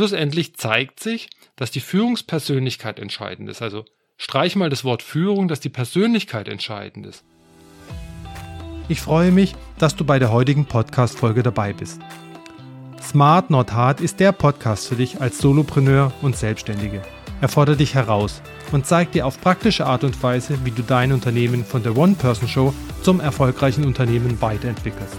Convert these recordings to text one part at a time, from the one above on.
Schlussendlich zeigt sich, dass die Führungspersönlichkeit entscheidend ist. Also streich mal das Wort Führung, dass die Persönlichkeit entscheidend ist. Ich freue mich, dass du bei der heutigen Podcast-Folge dabei bist. Smart Not Hard ist der Podcast für dich als Solopreneur und Selbstständige. Er fordert dich heraus und zeigt dir auf praktische Art und Weise, wie du dein Unternehmen von der One-Person-Show zum erfolgreichen Unternehmen weiterentwickelst.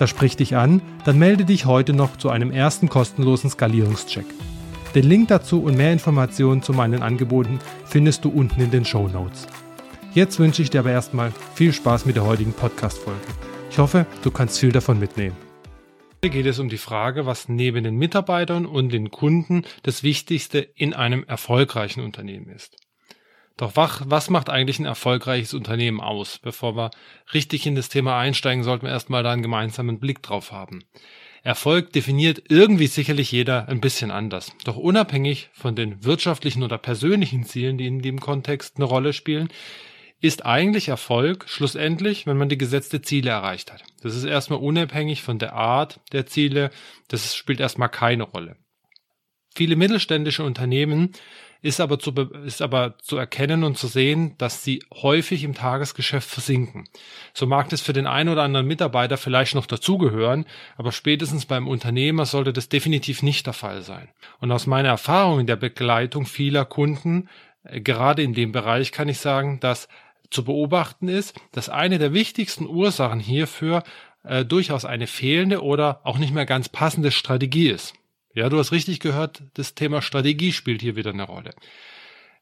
Das spricht dich an, dann melde dich heute noch zu einem ersten kostenlosen Skalierungscheck. Den Link dazu und mehr Informationen zu meinen Angeboten findest du unten in den Show Notes. Jetzt wünsche ich dir aber erstmal viel Spaß mit der heutigen Podcast-Folge. Ich hoffe, du kannst viel davon mitnehmen. Hier geht es um die Frage, was neben den Mitarbeitern und den Kunden das Wichtigste in einem erfolgreichen Unternehmen ist. Doch was macht eigentlich ein erfolgreiches Unternehmen aus? Bevor wir richtig in das Thema einsteigen, sollten wir erstmal da einen gemeinsamen Blick drauf haben. Erfolg definiert irgendwie sicherlich jeder ein bisschen anders. Doch unabhängig von den wirtschaftlichen oder persönlichen Zielen, die in dem Kontext eine Rolle spielen, ist eigentlich Erfolg schlussendlich, wenn man die gesetzte Ziele erreicht hat. Das ist erstmal unabhängig von der Art der Ziele. Das spielt erstmal keine Rolle. Viele mittelständische Unternehmen ist aber zu, ist aber zu erkennen und zu sehen, dass sie häufig im Tagesgeschäft versinken. So mag das für den einen oder anderen Mitarbeiter vielleicht noch dazugehören, aber spätestens beim Unternehmer sollte das definitiv nicht der Fall sein. Und aus meiner Erfahrung in der Begleitung vieler Kunden, äh, gerade in dem Bereich kann ich sagen, dass zu beobachten ist, dass eine der wichtigsten Ursachen hierfür äh, durchaus eine fehlende oder auch nicht mehr ganz passende Strategie ist. Ja, du hast richtig gehört, das Thema Strategie spielt hier wieder eine Rolle.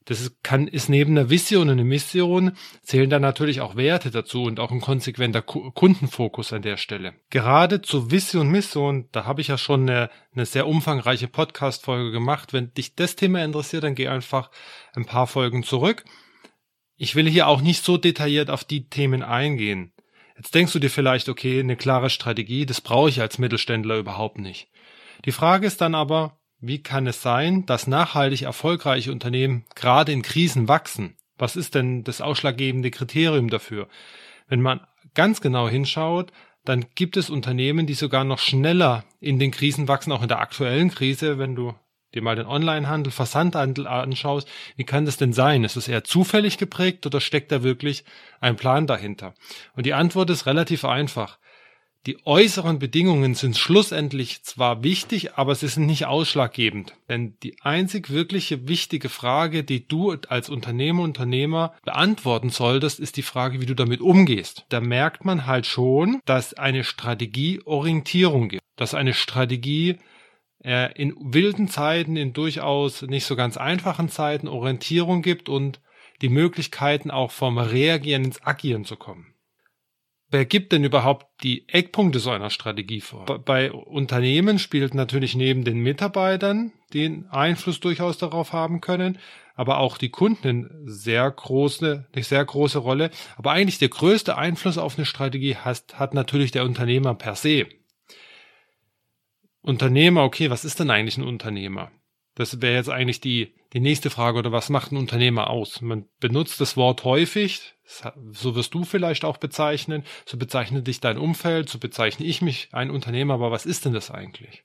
Das kann, ist neben einer Vision und einer Mission zählen dann natürlich auch Werte dazu und auch ein konsequenter Kundenfokus an der Stelle. Gerade zu Vision und Mission, da habe ich ja schon eine, eine sehr umfangreiche Podcast-Folge gemacht. Wenn dich das Thema interessiert, dann geh einfach ein paar Folgen zurück. Ich will hier auch nicht so detailliert auf die Themen eingehen. Jetzt denkst du dir vielleicht, okay, eine klare Strategie, das brauche ich als Mittelständler überhaupt nicht. Die Frage ist dann aber, wie kann es sein, dass nachhaltig erfolgreiche Unternehmen gerade in Krisen wachsen? Was ist denn das ausschlaggebende Kriterium dafür? Wenn man ganz genau hinschaut, dann gibt es Unternehmen, die sogar noch schneller in den Krisen wachsen, auch in der aktuellen Krise, wenn du dir mal den Onlinehandel, Versandhandel anschaust, wie kann das denn sein? Ist es eher zufällig geprägt oder steckt da wirklich ein Plan dahinter? Und die Antwort ist relativ einfach. Die äußeren Bedingungen sind schlussendlich zwar wichtig, aber sie sind nicht ausschlaggebend. Denn die einzig wirkliche wichtige Frage, die du als Unternehmer, Unternehmer beantworten solltest, ist die Frage, wie du damit umgehst. Da merkt man halt schon, dass eine Strategie Orientierung gibt. Dass eine Strategie äh, in wilden Zeiten, in durchaus nicht so ganz einfachen Zeiten Orientierung gibt und die Möglichkeiten auch vom Reagieren ins Agieren zu kommen. Wer gibt denn überhaupt die Eckpunkte so einer Strategie vor? Bei Unternehmen spielt natürlich neben den Mitarbeitern den Einfluss durchaus darauf haben können, aber auch die Kunden eine sehr große, eine sehr große Rolle. Aber eigentlich der größte Einfluss auf eine Strategie hat, hat natürlich der Unternehmer per se. Unternehmer, okay, was ist denn eigentlich ein Unternehmer? Das wäre jetzt eigentlich die, die nächste Frage oder was macht ein Unternehmer aus? Man benutzt das Wort häufig, so wirst du vielleicht auch bezeichnen, so bezeichnet dich dein Umfeld, so bezeichne ich mich ein Unternehmer, aber was ist denn das eigentlich?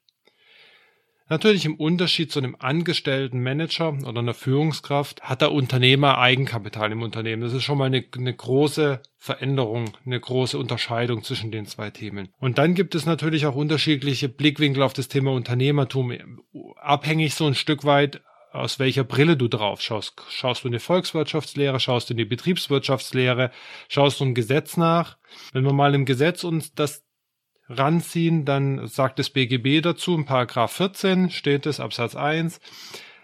Natürlich im Unterschied zu einem angestellten Manager oder einer Führungskraft hat der Unternehmer Eigenkapital im Unternehmen. Das ist schon mal eine, eine, große Veränderung, eine große Unterscheidung zwischen den zwei Themen. Und dann gibt es natürlich auch unterschiedliche Blickwinkel auf das Thema Unternehmertum, abhängig so ein Stück weit aus welcher Brille du drauf schaust. Schaust du in die Volkswirtschaftslehre, schaust du in die Betriebswirtschaftslehre, schaust du ein Gesetz nach. Wenn wir mal im Gesetz uns das ranziehen, dann sagt das BGB dazu, in Paragraph 14 steht es, Absatz 1,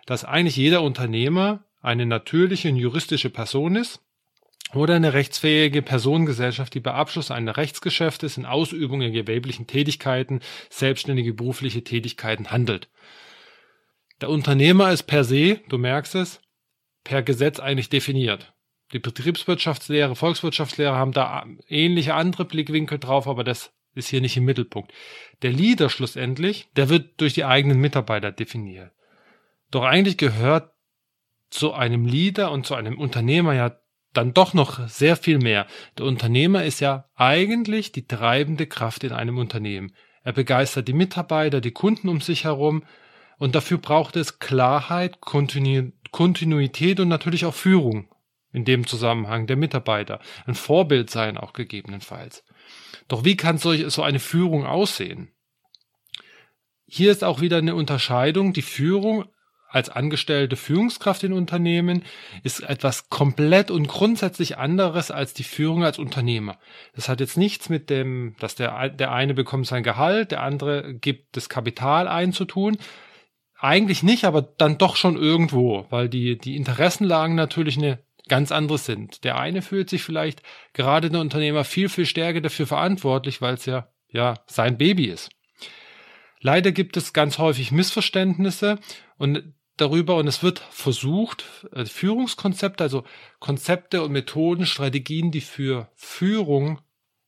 dass eigentlich jeder Unternehmer eine natürliche und juristische Person ist oder eine rechtsfähige Personengesellschaft, die bei Abschluss eines Rechtsgeschäftes in Ausübung der gewerblichen Tätigkeiten, selbstständige berufliche Tätigkeiten handelt. Der Unternehmer ist per se, du merkst es, per Gesetz eigentlich definiert. Die Betriebswirtschaftslehre, Volkswirtschaftslehre haben da ähnliche andere Blickwinkel drauf, aber das ist hier nicht im Mittelpunkt. Der Leader schlussendlich, der wird durch die eigenen Mitarbeiter definiert. Doch eigentlich gehört zu einem Leader und zu einem Unternehmer ja dann doch noch sehr viel mehr. Der Unternehmer ist ja eigentlich die treibende Kraft in einem Unternehmen. Er begeistert die Mitarbeiter, die Kunden um sich herum und dafür braucht es Klarheit, Kontinu Kontinuität und natürlich auch Führung in dem Zusammenhang der Mitarbeiter. Ein Vorbild sein auch gegebenenfalls. Doch wie kann solch, so eine Führung aussehen? Hier ist auch wieder eine Unterscheidung. Die Führung als angestellte Führungskraft in Unternehmen ist etwas komplett und grundsätzlich anderes als die Führung als Unternehmer. Das hat jetzt nichts mit dem, dass der, der eine bekommt sein Gehalt, der andere gibt das Kapital ein zu tun. Eigentlich nicht, aber dann doch schon irgendwo, weil die, die Interessenlagen natürlich eine ganz andere sind. Der eine fühlt sich vielleicht gerade der Unternehmer viel, viel stärker dafür verantwortlich, weil es ja, ja, sein Baby ist. Leider gibt es ganz häufig Missverständnisse und darüber und es wird versucht, äh, Führungskonzepte, also Konzepte und Methoden, Strategien, die für Führung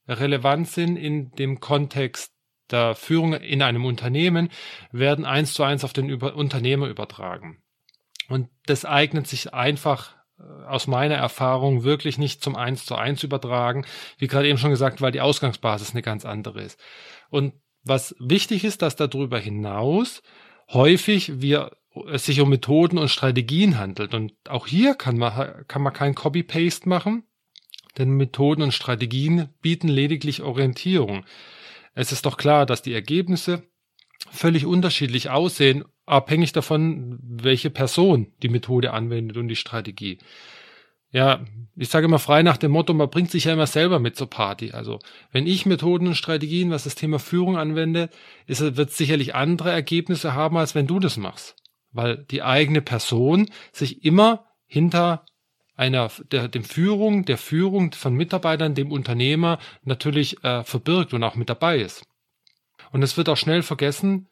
relevant sind in dem Kontext der Führung in einem Unternehmen, werden eins zu eins auf den Über Unternehmer übertragen. Und das eignet sich einfach äh, aus meiner Erfahrung wirklich nicht zum eins zu eins übertragen, wie gerade eben schon gesagt, weil die Ausgangsbasis eine ganz andere ist. Und was wichtig ist, dass darüber hinaus häufig wir es sich um Methoden und Strategien handelt. Und auch hier kann man, kann man kein Copy-Paste machen, denn Methoden und Strategien bieten lediglich Orientierung. Es ist doch klar, dass die Ergebnisse völlig unterschiedlich aussehen, abhängig davon, welche Person die Methode anwendet und die Strategie. Ja, ich sage immer frei nach dem Motto, man bringt sich ja immer selber mit zur Party. Also, wenn ich Methoden und Strategien, was das Thema Führung anwende, ist, wird es sicherlich andere Ergebnisse haben, als wenn du das machst weil die eigene Person sich immer hinter einer der dem Führung, der Führung von Mitarbeitern, dem Unternehmer natürlich äh, verbirgt und auch mit dabei ist. Und es wird auch schnell vergessen,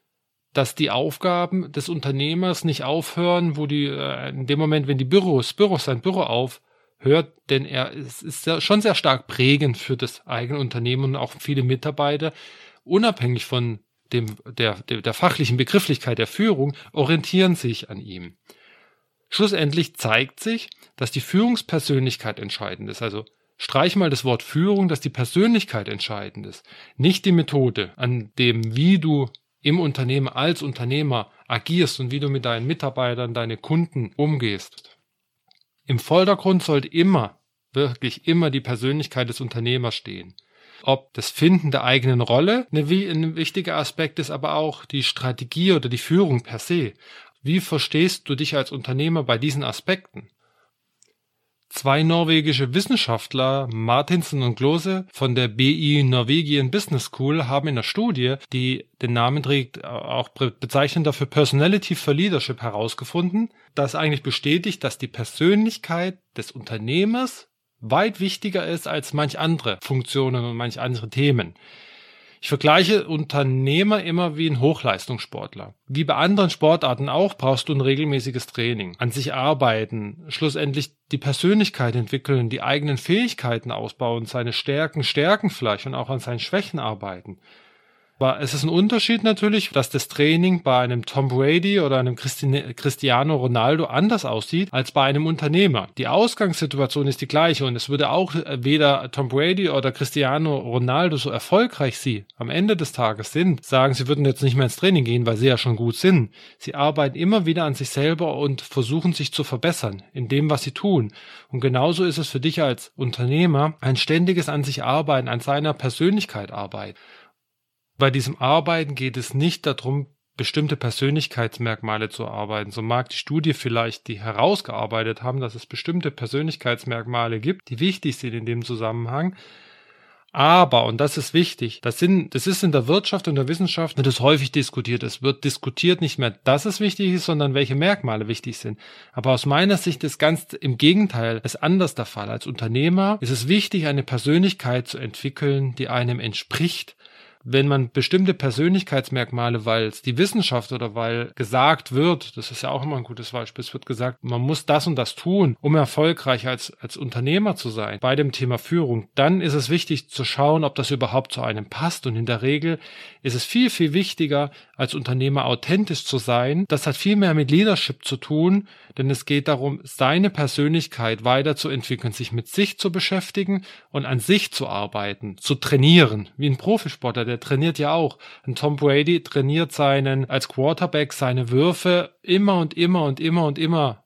dass die Aufgaben des Unternehmers nicht aufhören, wo die äh, in dem Moment, wenn die Büros, Büro sein Büro aufhört, denn er ist, ist ja schon sehr stark prägend für das eigene Unternehmen und auch viele Mitarbeiter, unabhängig von dem, der, der, der fachlichen Begrifflichkeit der Führung orientieren sich an ihm. Schlussendlich zeigt sich, dass die Führungspersönlichkeit entscheidend ist. Also streich mal das Wort Führung, dass die Persönlichkeit entscheidend ist, nicht die Methode, an dem, wie du im Unternehmen als Unternehmer agierst und wie du mit deinen Mitarbeitern, deine Kunden umgehst. Im Vordergrund sollte immer, wirklich immer die Persönlichkeit des Unternehmers stehen ob das Finden der eigenen Rolle ein wichtiger Aspekt ist, aber auch die Strategie oder die Führung per se. Wie verstehst du dich als Unternehmer bei diesen Aspekten? Zwei norwegische Wissenschaftler, Martinsen und Glose von der BI Norwegian Business School, haben in der Studie, die den Namen trägt, auch bezeichnend dafür Personality for Leadership herausgefunden, das eigentlich bestätigt, dass die Persönlichkeit des Unternehmers weit wichtiger ist als manch andere Funktionen und manch andere Themen. Ich vergleiche Unternehmer immer wie ein Hochleistungssportler. Wie bei anderen Sportarten auch brauchst du ein regelmäßiges Training, an sich arbeiten, schlussendlich die Persönlichkeit entwickeln, die eigenen Fähigkeiten ausbauen, seine Stärken stärken vielleicht und auch an seinen Schwächen arbeiten. Aber es ist ein Unterschied natürlich, dass das Training bei einem Tom Brady oder einem Cristiano Ronaldo anders aussieht als bei einem Unternehmer. Die Ausgangssituation ist die gleiche und es würde auch weder Tom Brady oder Cristiano Ronaldo so erfolgreich sie am Ende des Tages sind, sagen, sie würden jetzt nicht mehr ins Training gehen, weil sie ja schon gut sind. Sie arbeiten immer wieder an sich selber und versuchen sich zu verbessern in dem, was sie tun. Und genauso ist es für dich als Unternehmer ein ständiges an sich arbeiten, an seiner Persönlichkeit arbeiten. Bei diesem Arbeiten geht es nicht darum, bestimmte Persönlichkeitsmerkmale zu arbeiten. So mag die Studie vielleicht die herausgearbeitet haben, dass es bestimmte Persönlichkeitsmerkmale gibt, die wichtig sind in dem Zusammenhang. Aber, und das ist wichtig, das, sind, das ist in der Wirtschaft und der Wissenschaft das ist häufig diskutiert. Es wird diskutiert nicht mehr, dass es wichtig ist, sondern welche Merkmale wichtig sind. Aber aus meiner Sicht ist ganz im Gegenteil, ist anders der Fall. Als Unternehmer ist es wichtig, eine Persönlichkeit zu entwickeln, die einem entspricht wenn man bestimmte Persönlichkeitsmerkmale, weil es die Wissenschaft oder weil gesagt wird, das ist ja auch immer ein gutes Beispiel, es wird gesagt, man muss das und das tun, um erfolgreich als, als Unternehmer zu sein, bei dem Thema Führung, dann ist es wichtig zu schauen, ob das überhaupt zu einem passt. Und in der Regel ist es viel, viel wichtiger, als Unternehmer authentisch zu sein. Das hat viel mehr mit Leadership zu tun, denn es geht darum, seine Persönlichkeit weiterzuentwickeln, sich mit sich zu beschäftigen und an sich zu arbeiten, zu trainieren, wie ein Profisportler, der trainiert ja auch. Ein Tom Brady trainiert seinen, als Quarterback seine Würfe immer und immer und immer und immer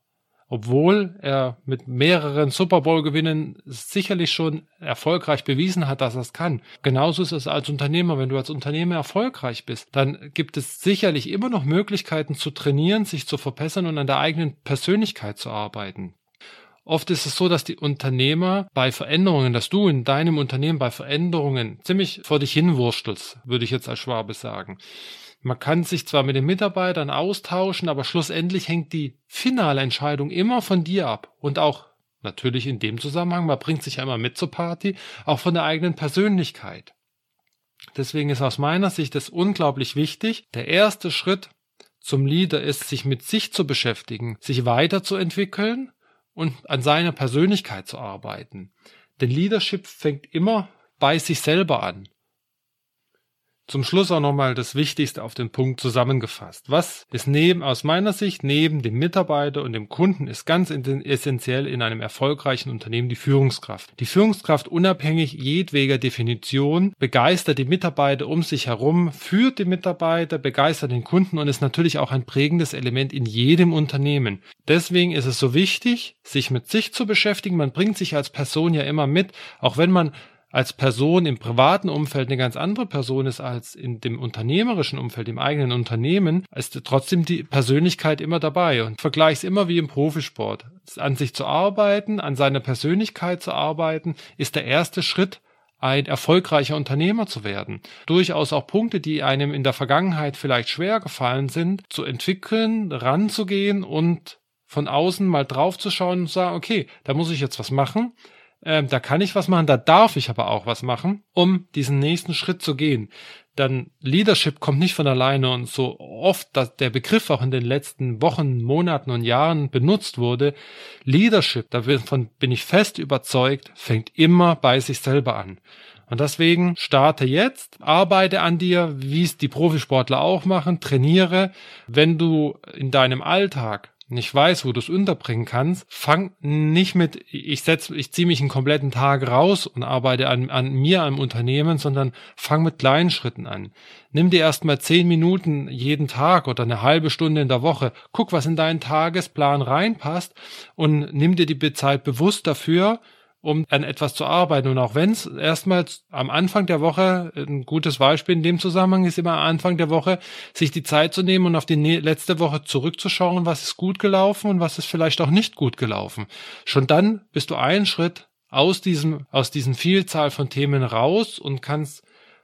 obwohl er mit mehreren Super Bowl-Gewinnen sicherlich schon erfolgreich bewiesen hat, dass er es kann. Genauso ist es als Unternehmer. Wenn du als Unternehmer erfolgreich bist, dann gibt es sicherlich immer noch Möglichkeiten zu trainieren, sich zu verbessern und an der eigenen Persönlichkeit zu arbeiten. Oft ist es so, dass die Unternehmer bei Veränderungen, dass du in deinem Unternehmen bei Veränderungen ziemlich vor dich hinwurstelst, würde ich jetzt als Schwabe sagen. Man kann sich zwar mit den Mitarbeitern austauschen, aber schlussendlich hängt die finale Entscheidung immer von dir ab. Und auch natürlich in dem Zusammenhang, man bringt sich ja immer mit zur Party, auch von der eigenen Persönlichkeit. Deswegen ist aus meiner Sicht es unglaublich wichtig. Der erste Schritt zum Leader ist, sich mit sich zu beschäftigen, sich weiterzuentwickeln und an seiner Persönlichkeit zu arbeiten. Denn Leadership fängt immer bei sich selber an. Zum Schluss auch nochmal das Wichtigste auf den Punkt zusammengefasst. Was ist neben, aus meiner Sicht, neben dem Mitarbeiter und dem Kunden ist ganz essentiell in einem erfolgreichen Unternehmen die Führungskraft. Die Führungskraft unabhängig jedweder Definition begeistert die Mitarbeiter um sich herum, führt die Mitarbeiter, begeistert den Kunden und ist natürlich auch ein prägendes Element in jedem Unternehmen. Deswegen ist es so wichtig, sich mit sich zu beschäftigen. Man bringt sich als Person ja immer mit, auch wenn man als Person im privaten Umfeld eine ganz andere Person ist als in dem unternehmerischen Umfeld, im eigenen Unternehmen, ist trotzdem die Persönlichkeit immer dabei und vergleichs immer wie im Profisport. An sich zu arbeiten, an seiner Persönlichkeit zu arbeiten, ist der erste Schritt, ein erfolgreicher Unternehmer zu werden. Durchaus auch Punkte, die einem in der Vergangenheit vielleicht schwer gefallen sind, zu entwickeln, ranzugehen und von außen mal drauf zu schauen und sagen, okay, da muss ich jetzt was machen ähm, da kann ich was machen, da darf ich aber auch was machen, um diesen nächsten Schritt zu gehen. Dann Leadership kommt nicht von alleine und so oft, dass der Begriff auch in den letzten Wochen, Monaten und Jahren benutzt wurde. Leadership, davon bin ich fest überzeugt, fängt immer bei sich selber an. Und deswegen starte jetzt, arbeite an dir, wie es die Profisportler auch machen, trainiere. Wenn du in deinem Alltag nicht weiß, wo du es unterbringen kannst, fang nicht mit, ich setze, ich ziehe mich einen kompletten Tag raus und arbeite an, an mir, am Unternehmen, sondern fang mit kleinen Schritten an. Nimm dir erstmal zehn Minuten jeden Tag oder eine halbe Stunde in der Woche. Guck, was in deinen Tagesplan reinpasst und nimm dir die Zeit bewusst dafür, um an etwas zu arbeiten. Und auch wenn es erstmals am Anfang der Woche, ein gutes Beispiel in dem Zusammenhang ist immer am Anfang der Woche, sich die Zeit zu nehmen und auf die letzte Woche zurückzuschauen, was ist gut gelaufen und was ist vielleicht auch nicht gut gelaufen. Schon dann bist du einen Schritt aus diesem, aus diesen Vielzahl von Themen raus und kannst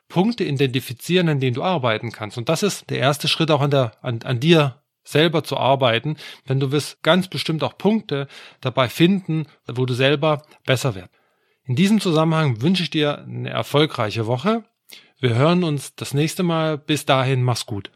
Punkte identifizieren, an denen du arbeiten kannst. Und das ist der erste Schritt auch an der, an, an dir selber zu arbeiten, denn du wirst ganz bestimmt auch Punkte dabei finden, wo du selber besser wirst. In diesem Zusammenhang wünsche ich dir eine erfolgreiche Woche. Wir hören uns das nächste Mal. Bis dahin, mach's gut.